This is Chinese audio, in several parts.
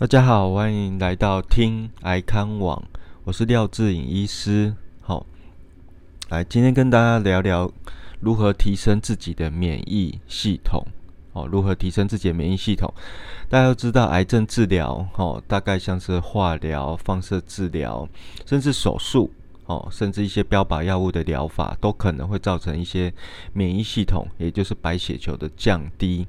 大家好，欢迎来到听癌康网，我是廖志颖医师。好，来今天跟大家聊聊如何提升自己的免疫系统。哦，如何提升自己的免疫系统？大家都知道，癌症治疗，哦，大概像是化疗、放射治疗，甚至手术，哦，甚至一些标靶药物的疗法，都可能会造成一些免疫系统，也就是白血球的降低。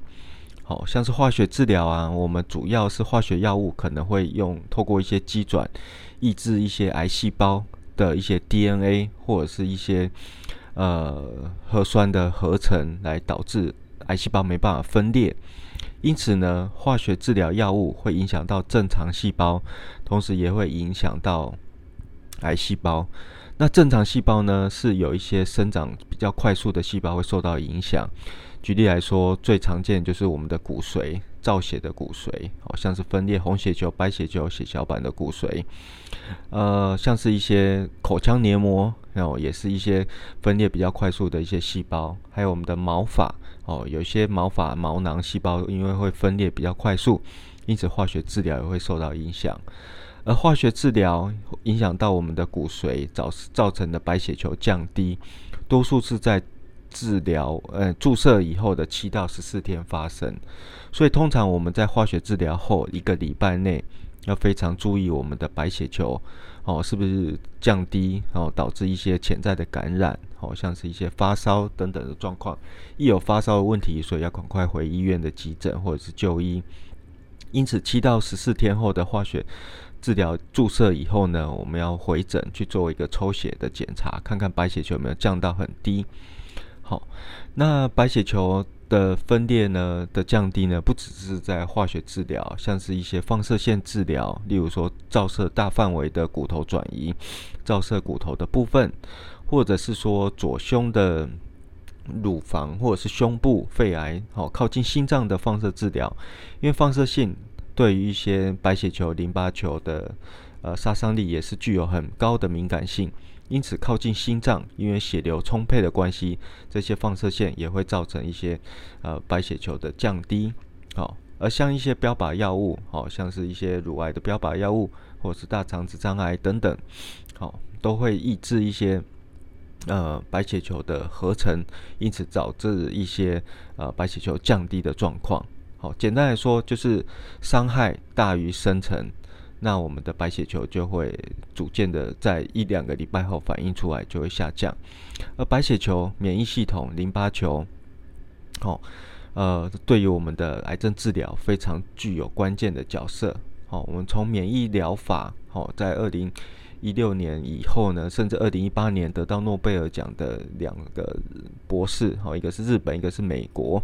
好像是化学治疗啊，我们主要是化学药物可能会用透过一些基转抑制一些癌细胞的一些 DNA 或者是一些呃核酸的合成，来导致癌细胞没办法分裂。因此呢，化学治疗药物会影响到正常细胞，同时也会影响到癌细胞。那正常细胞呢，是有一些生长比较快速的细胞会受到影响。举例来说，最常见就是我们的骨髓，造血的骨髓，好像是分裂红血球、白血球、血小板的骨髓。呃，像是一些口腔黏膜，哦，也是一些分裂比较快速的一些细胞。还有我们的毛发，哦，有些毛发毛囊细胞因为会分裂比较快速，因此化学治疗也会受到影响。而化学治疗影响到我们的骨髓，造造成的白血球降低，多数是在。治疗，呃，注射以后的七到十四天发生，所以通常我们在化学治疗后一个礼拜内，要非常注意我们的白血球哦，是不是降低哦，导致一些潜在的感染，哦，像是一些发烧等等的状况。一有发烧的问题，所以要赶快回医院的急诊或者是就医。因此，七到十四天后的化学治疗注射以后呢，我们要回诊去做一个抽血的检查，看看白血球有没有降到很低。好，那白血球的分裂呢的降低呢，不只是在化学治疗，像是一些放射线治疗，例如说照射大范围的骨头转移，照射骨头的部分，或者是说左胸的乳房或者是胸部肺癌，好靠近心脏的放射治疗，因为放射性对于一些白血球、淋巴球的呃杀伤力也是具有很高的敏感性。因此，靠近心脏，因为血流充沛的关系，这些放射线也会造成一些呃白血球的降低。好，而像一些标靶药物，好像是一些乳癌的标靶药物，或者是大肠直肠癌等等，好，都会抑制一些呃白血球的合成，因此导致一些呃白血球降低的状况。好，简单来说，就是伤害大于生成。那我们的白血球就会逐渐的在一两个礼拜后反应出来，就会下降。而白血球、免疫系统、淋巴球，好，呃，对于我们的癌症治疗非常具有关键的角色。好，我们从免疫疗法，好，在二零一六年以后呢，甚至二零一八年得到诺贝尔奖的两个博士，哦，一个是日本，一个是美国。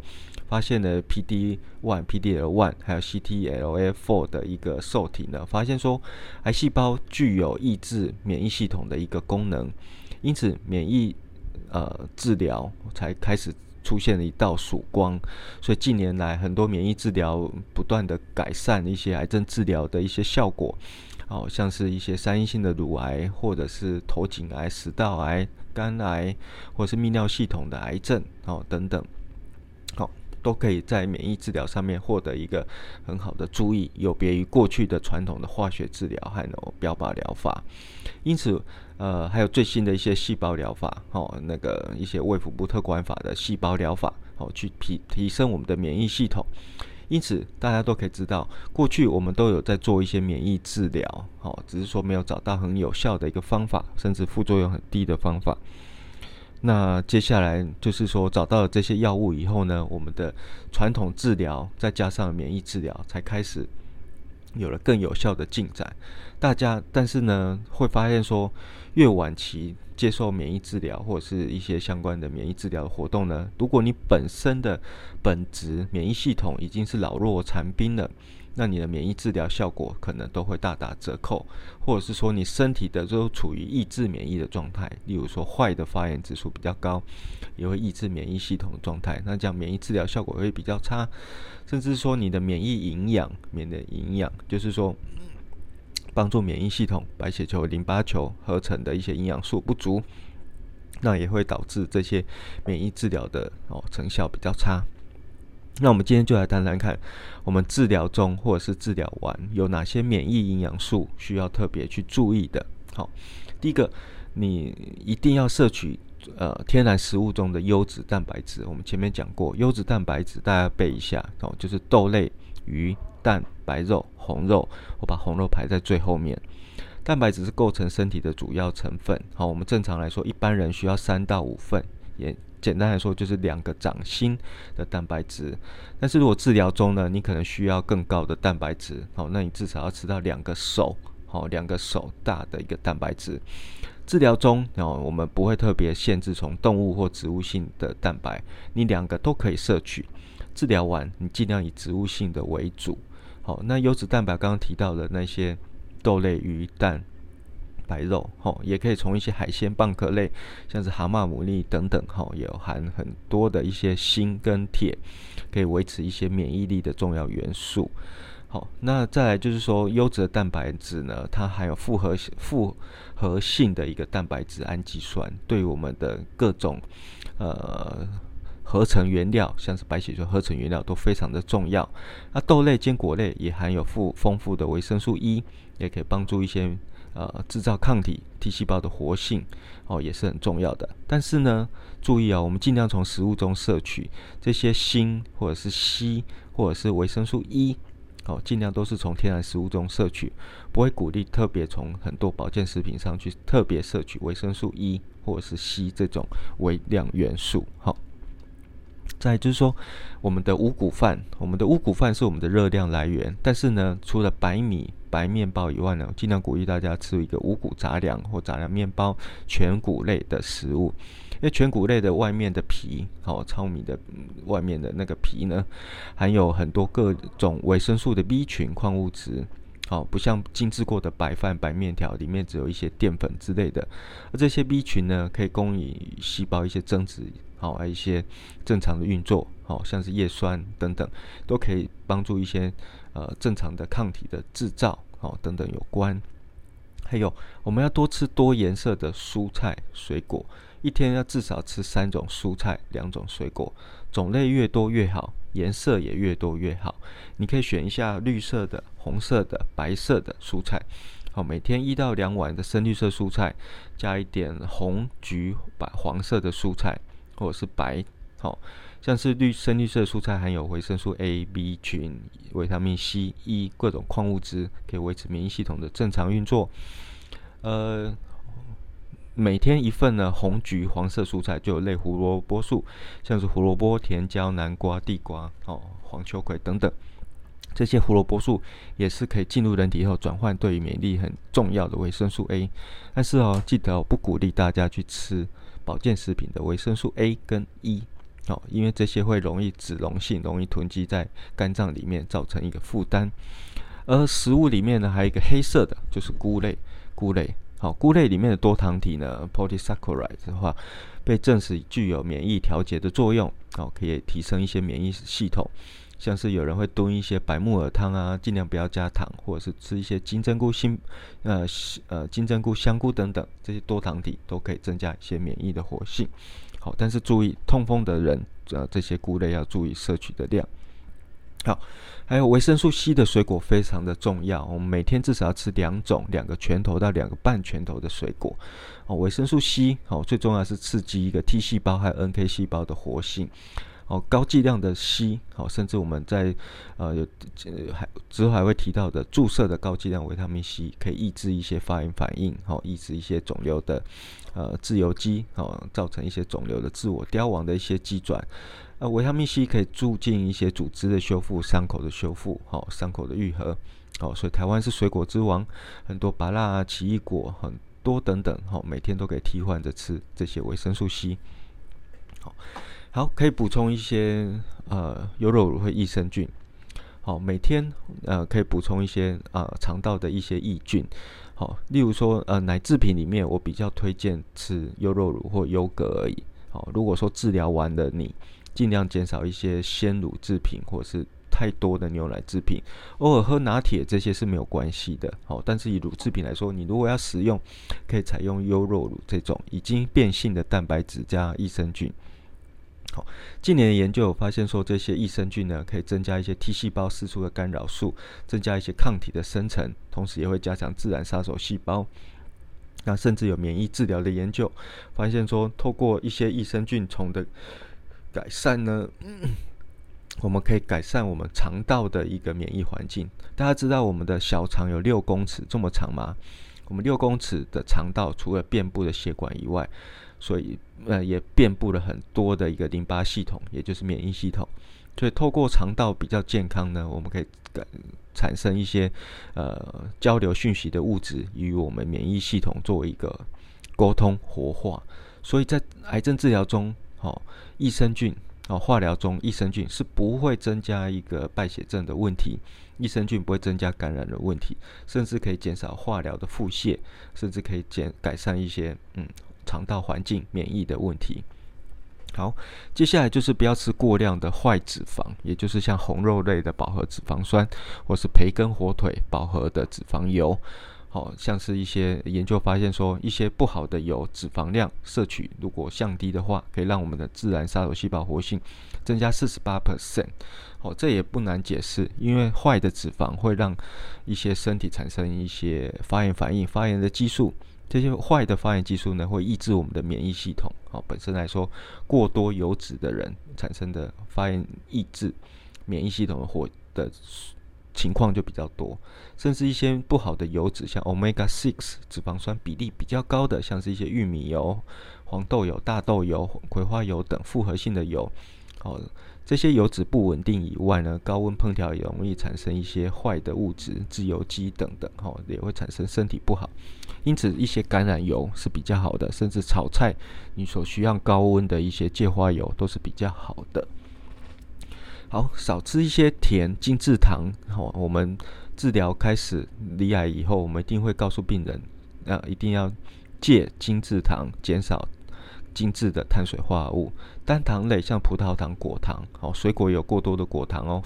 发现了 PD one、PDL one 还有 CTLA four 的一个受体呢，发现说癌细胞具有抑制免疫系统的一个功能，因此免疫呃治疗才开始出现了一道曙光。所以近年来很多免疫治疗不断的改善一些癌症治疗的一些效果，哦，像是一些三阴性的乳癌，或者是头颈癌、食道癌、肝癌，或者是泌尿系统的癌症哦等等。都可以在免疫治疗上面获得一个很好的注意，有别于过去的传统的化学治疗还有标靶疗法。因此，呃，还有最新的一些细胞疗法，哦，那个一些胃腹部特管法的细胞疗法，哦，去提提升我们的免疫系统。因此，大家都可以知道，过去我们都有在做一些免疫治疗，哦，只是说没有找到很有效的一个方法，甚至副作用很低的方法。那接下来就是说，找到了这些药物以后呢，我们的传统治疗再加上免疫治疗，才开始有了更有效的进展。大家但是呢，会发现说，越晚期接受免疫治疗或者是一些相关的免疫治疗的活动呢，如果你本身的本质免疫系统已经是老弱残兵了。那你的免疫治疗效果可能都会大打折扣，或者是说你身体的都处于抑制免疫的状态，例如说坏的发炎指数比较高，也会抑制免疫系统的状态，那这样免疫治疗效果会比较差，甚至说你的免疫营养，免的营养就是说帮助免疫系统、白血球、淋巴球合成的一些营养素不足，那也会导致这些免疫治疗的哦成效比较差。那我们今天就来谈谈看，我们治疗中或者是治疗完有哪些免疫营养素需要特别去注意的。好，第一个，你一定要摄取呃天然食物中的优质蛋白质。我们前面讲过，优质蛋白质大家背一下哦，就是豆类、鱼、蛋、白肉、红肉。我把红肉排在最后面。蛋白质是构成身体的主要成分。好，我们正常来说，一般人需要三到五份，也简单来说就是两个掌心的蛋白质。但是如果治疗中呢，你可能需要更高的蛋白质。好，那你至少要吃到两个手，好，两个手大的一个蛋白质。治疗中哦，我们不会特别限制从动物或植物性的蛋白，你两个都可以摄取。治疗完，你尽量以植物性的为主。好，那优质蛋白刚刚提到的那些。豆类、鱼、蛋、白肉，吼，也可以从一些海鲜、蚌壳类，像是蛤蟆、牡蛎等等，吼，有含很多的一些锌跟铁，可以维持一些免疫力的重要元素。好，那再来就是说，优质的蛋白质呢，它含有复合复合性的一个蛋白质氨基酸，对我们的各种呃。合成原料，像是白血球合成原料都非常的重要。那豆类、坚果类也含有富丰富的维生素 E，也可以帮助一些呃制造抗体、T 细胞的活性哦，也是很重要的。但是呢，注意啊，我们尽量从食物中摄取这些锌或者是硒或者是维生素 E，哦，尽量都是从天然食物中摄取，不会鼓励特别从很多保健食品上去特别摄取维生素 E 或者是硒这种微量元素。好。再就是说，我们的五谷饭，我们的五谷饭是我们的热量来源。但是呢，除了白米、白面包以外呢，尽量鼓励大家吃一个五谷杂粮或杂粮面包，全谷类的食物。因为全谷类的外面的皮，好糙米的外面的那个皮呢，含有很多各种维生素的 B 群矿物质。好，不像精制过的白饭、白面条，里面只有一些淀粉之类的。而这些 B 群呢，可以供予细胞一些增殖。好，还有一些正常的运作，好像是叶酸等等，都可以帮助一些呃正常的抗体的制造，好等等有关。还有，我们要多吃多颜色的蔬菜水果，一天要至少吃三种蔬菜，两种水果，种类越多越好，颜色也越多越好。你可以选一下绿色的、红色的、白色的蔬菜。好，每天一到两碗的深绿色蔬菜，加一点红、橘、白、黄色的蔬菜。或者是白，好像是绿深绿色蔬菜含有维生素 A、B 群、维他命 C、E 各种矿物质，可以维持免疫系统的正常运作。呃，每天一份呢，红橘黄色蔬菜就有类胡萝卜素，像是胡萝卜、甜椒、南瓜、地瓜、哦黄秋葵等等，这些胡萝卜素也是可以进入人体后转换对于免疫力很重要的维生素 A。但是哦，记得哦不鼓励大家去吃。保健食品的维生素 A 跟 E，哦，因为这些会容易脂溶性，容易囤积在肝脏里面，造成一个负担。而食物里面呢，还有一个黑色的，就是菇类。菇类，好，菇类里面的多糖体呢，polysaccharide 的话，被证实具有免疫调节的作用，哦，可以提升一些免疫系统。像是有人会炖一些白木耳汤啊，尽量不要加糖，或者是吃一些金针菇、新呃呃金针菇、香菇等等这些多糖体，都可以增加一些免疫的活性。好，但是注意痛风的人，呃这些菇类要注意摄取的量。好，还有维生素 C 的水果非常的重要，我们每天至少要吃两种，两个拳头到两个半拳头的水果。哦，维生素 C 好，最重要是刺激一个 T 细胞还有 NK 细胞的活性。哦，高剂量的硒，好，甚至我们在呃有还之后还会提到的注射的高剂量维他命 C，可以抑制一些发炎反应，哦，抑制一些肿瘤的呃自由基，好，造成一些肿瘤的自我凋亡的一些机转。呃，维他命 C 可以促进一些组织的修复、伤口的修复，好，伤口的愈合。好，所以台湾是水果之王，很多芭乐、奇异果很多等等，好，每天都可以替换着吃这些维生素 C。好。好，可以补充一些呃优酪乳和益生菌。好，每天呃可以补充一些呃肠道的一些益菌。好，例如说呃奶制品里面，我比较推荐吃优酪乳或优格而已。好，如果说治疗完的你，尽量减少一些鲜乳制品或是太多的牛奶制品，偶尔喝拿铁这些是没有关系的。好，但是以乳制品来说，你如果要食用，可以采用优酪乳这种已经变性的蛋白质加益生菌。好，近年的研究有发现说，这些益生菌呢，可以增加一些 T 细胞释出的干扰素，增加一些抗体的生成，同时也会加强自然杀手细胞。那甚至有免疫治疗的研究发现说，透过一些益生菌虫的改善呢，我们可以改善我们肠道的一个免疫环境。大家知道我们的小肠有六公尺这么长吗？我们六公尺的肠道除了遍布的血管以外，所以呃也遍布了很多的一个淋巴系统，也就是免疫系统。所以透过肠道比较健康呢，我们可以感产生一些呃交流讯息的物质，与我们免疫系统作为一个沟通活化。所以在癌症治疗中，哦，益生菌哦，化疗中益生菌是不会增加一个败血症的问题。益生菌不会增加感染的问题，甚至可以减少化疗的腹泻，甚至可以减改善一些嗯肠道环境免疫的问题。好，接下来就是不要吃过量的坏脂肪，也就是像红肉类的饱和脂肪酸，或是培根、火腿饱和的脂肪油。好像是一些研究发现说，一些不好的油脂肪量摄取如果降低的话，可以让我们的自然杀手细胞活性增加四十八 percent。哦，这也不难解释，因为坏的脂肪会让一些身体产生一些发炎反应，发炎的激素，这些坏的发炎激素呢，会抑制我们的免疫系统。哦，本身来说，过多油脂的人产生的发炎抑制免疫系统的或的情况就比较多，甚至一些不好的油脂，像 omega six 脂肪酸比例比较高的，像是一些玉米油、黄豆油、大豆油、葵花油等复合性的油，哦。这些油脂不稳定以外呢，高温烹调也容易产生一些坏的物质，自由基等等，哈，也会产生身体不好。因此，一些橄榄油是比较好的，甚至炒菜你所需要高温的一些芥花油都是比较好的。好，少吃一些甜精制糖。好，我们治疗开始离癌以后，我们一定会告诉病人，啊，一定要戒精制糖，减少。精制的碳水化合物，单糖类像葡萄糖、果糖，哦，水果有过多的果糖哦，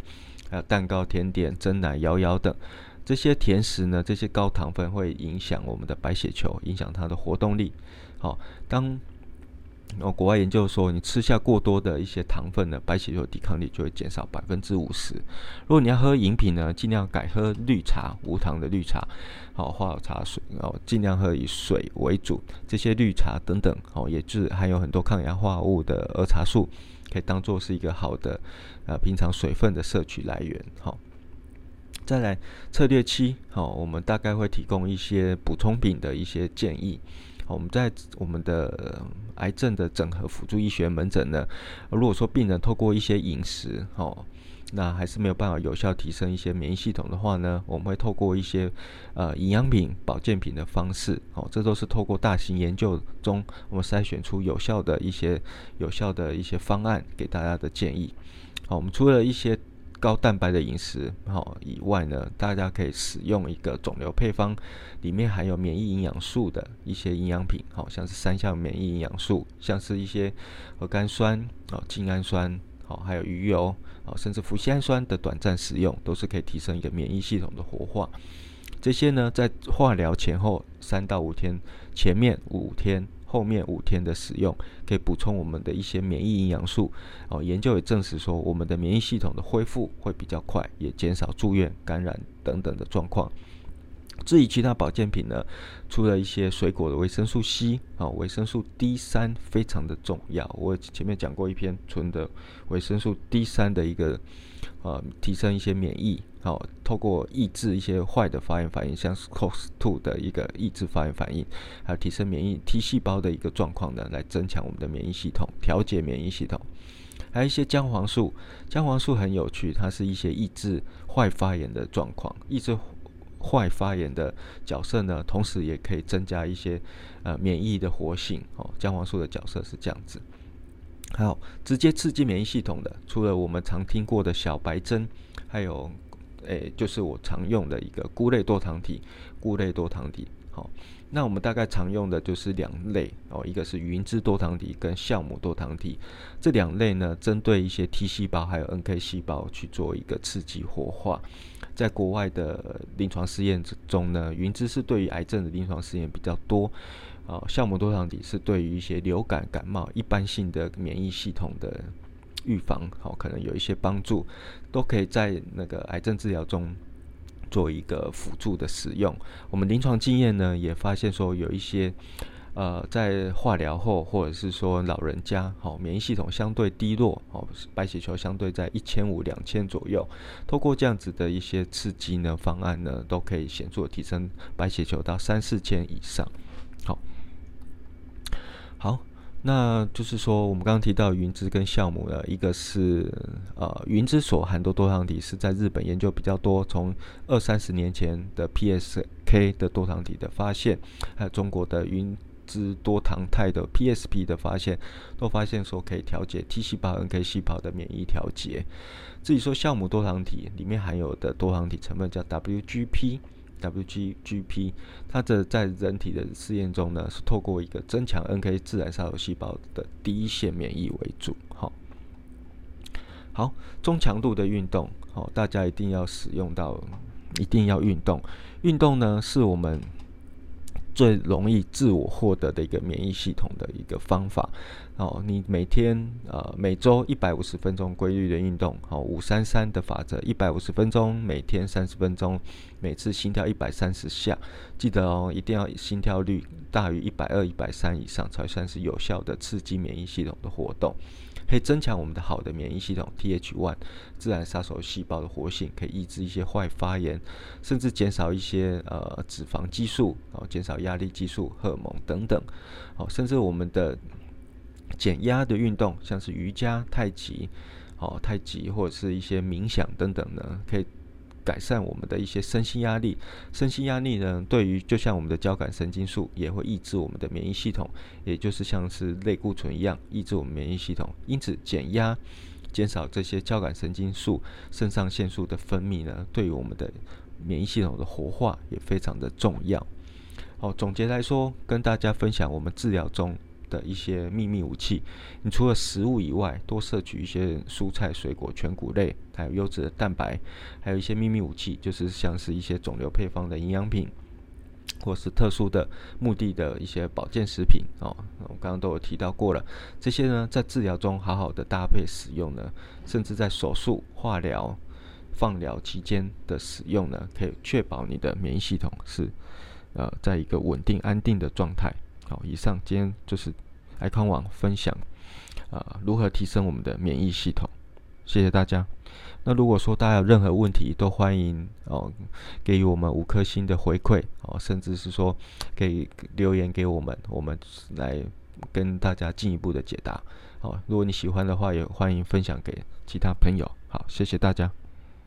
还有蛋糕、甜点、蒸奶、摇摇等这些甜食呢，这些高糖分会影响我们的白血球，影响它的活动力。好，当哦，国外研究说，你吃下过多的一些糖分呢，白血球抵抗力就会减少百分之五十。如果你要喝饮品呢，尽量改喝绿茶，无糖的绿茶，好，花茶水，哦，尽量喝以水为主。这些绿茶等等，哦，也是含有很多抗氧化物的儿茶素，可以当做是一个好的呃平常水分的摄取来源。好，再来策略七，好，我们大概会提供一些补充品的一些建议。我们在我们的癌症的整合辅助医学门诊呢，如果说病人透过一些饮食，哦，那还是没有办法有效提升一些免疫系统的话呢，我们会透过一些呃营养品、保健品的方式，哦，这都是透过大型研究中我们筛选出有效的一些有效的一些方案给大家的建议。好，我们除了一些高蛋白的饮食好以外呢，大家可以使用一个肿瘤配方，里面含有免疫营养素的一些营养品，好像是三项免疫营养素，像是一些核苷酸、哦精氨酸、好还有鱼油、哦甚至脯酰氨酸的短暂使用，都是可以提升一个免疫系统的活化。这些呢，在化疗前后三到五天，前面五天。后面五天的使用可以补充我们的一些免疫营养素哦。研究也证实说，我们的免疫系统的恢复会比较快，也减少住院、感染等等的状况。至于其他保健品呢，除了一些水果的维生素 C 啊，维生素 D 三非常的重要。我前面讲过一篇纯的维生素 D 三的一个呃，提升一些免疫。好，透过抑制一些坏的发炎反应，像 COX-2 的一个抑制发炎反应，还有提升免疫 T 细胞的一个状况呢，来增强我们的免疫系统，调节免疫系统。还有一些姜黄素，姜黄素很有趣，它是一些抑制坏发炎的状况，抑制坏发炎的角色呢，同时也可以增加一些呃免疫的活性。哦，姜黄素的角色是这样子。还有直接刺激免疫系统的，除了我们常听过的小白针，还有。诶，就是我常用的一个菇类多糖体，菇类多糖体。好，那我们大概常用的就是两类哦，一个是云芝多糖体跟酵母多糖体。这两类呢，针对一些 T 细胞还有 NK 细胞去做一个刺激活化。在国外的临床试验之中呢，云芝是对于癌症的临床试验比较多。哦，酵母多糖体是对于一些流感、感冒一般性的免疫系统的预防，好，可能有一些帮助，都可以在那个癌症治疗中做一个辅助的使用。我们临床经验呢，也发现说有一些。呃，在化疗后，或者是说老人家，好，免疫系统相对低落，哦，白血球相对在一千五、两千左右，透过这样子的一些刺激呢方案呢，都可以显著提升白血球到三四千以上。好，好，那就是说，我们刚刚提到云芝跟酵母呢，一个是呃，云芝所含的多糖体是在日本研究比较多，从二三十年前的 PSK 的多糖体的发现，还有中国的云。芝多糖肽的 PSP 的发现，都发现说可以调节 T 细胞、NK 细胞的免疫调节。至于说酵母多糖体里面含有的多糖体成分叫 W G P WGGP，它的在人体的试验中呢，是透过一个增强 NK 自然杀手细胞的第一线免疫为主。好，好，中强度的运动，好，大家一定要使用到，一定要运动。运动呢，是我们。最容易自我获得的一个免疫系统的一个方法哦，你每天呃每周一百五十分钟规律的运动，哦五三三的法则，一百五十分钟，每天三十分钟，每次心跳一百三十下，记得哦，一定要心跳率大于一百二、一百三以上才算是有效的刺激免疫系统的活动。可以增强我们的好的免疫系统，Th1 自然杀手细胞的活性，可以抑制一些坏发炎，甚至减少一些呃脂肪激素，哦，减少压力激素、荷尔蒙等等，哦，甚至我们的减压的运动，像是瑜伽、太极，哦，太极或者是一些冥想等等呢，可以。改善我们的一些身心压力，身心压力呢，对于就像我们的交感神经素也会抑制我们的免疫系统，也就是像是类固醇一样抑制我们免疫系统。因此，减压、减少这些交感神经素、肾上腺素的分泌呢，对于我们的免疫系统的活化也非常的重要。好，总结来说，跟大家分享我们治疗中。的一些秘密武器，你除了食物以外，多摄取一些蔬菜、水果、全谷类，还有优质的蛋白，还有一些秘密武器，就是像是一些肿瘤配方的营养品，或是特殊的目的的一些保健食品哦。我刚刚都有提到过了，这些呢，在治疗中好好的搭配使用呢，甚至在手术、化疗、放疗期间的使用呢，可以确保你的免疫系统是呃，在一个稳定安定的状态。好，以上今天就是爱康网分享啊，如何提升我们的免疫系统。谢谢大家。那如果说大家有任何问题，都欢迎哦给予我们五颗星的回馈哦，甚至是说可以留言给我们，我们来跟大家进一步的解答。好，如果你喜欢的话，也欢迎分享给其他朋友。好，谢谢大家。